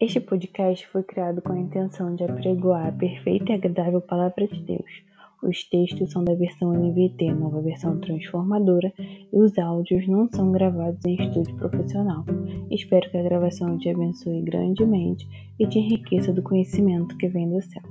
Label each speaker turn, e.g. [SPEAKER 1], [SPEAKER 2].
[SPEAKER 1] Este podcast foi criado com a intenção de apregoar a perfeita e agradável Palavra de Deus. Os textos são da versão NVT, nova versão transformadora, e os áudios não são gravados em estúdio profissional. Espero que a gravação te abençoe grandemente e te enriqueça do conhecimento que vem do céu.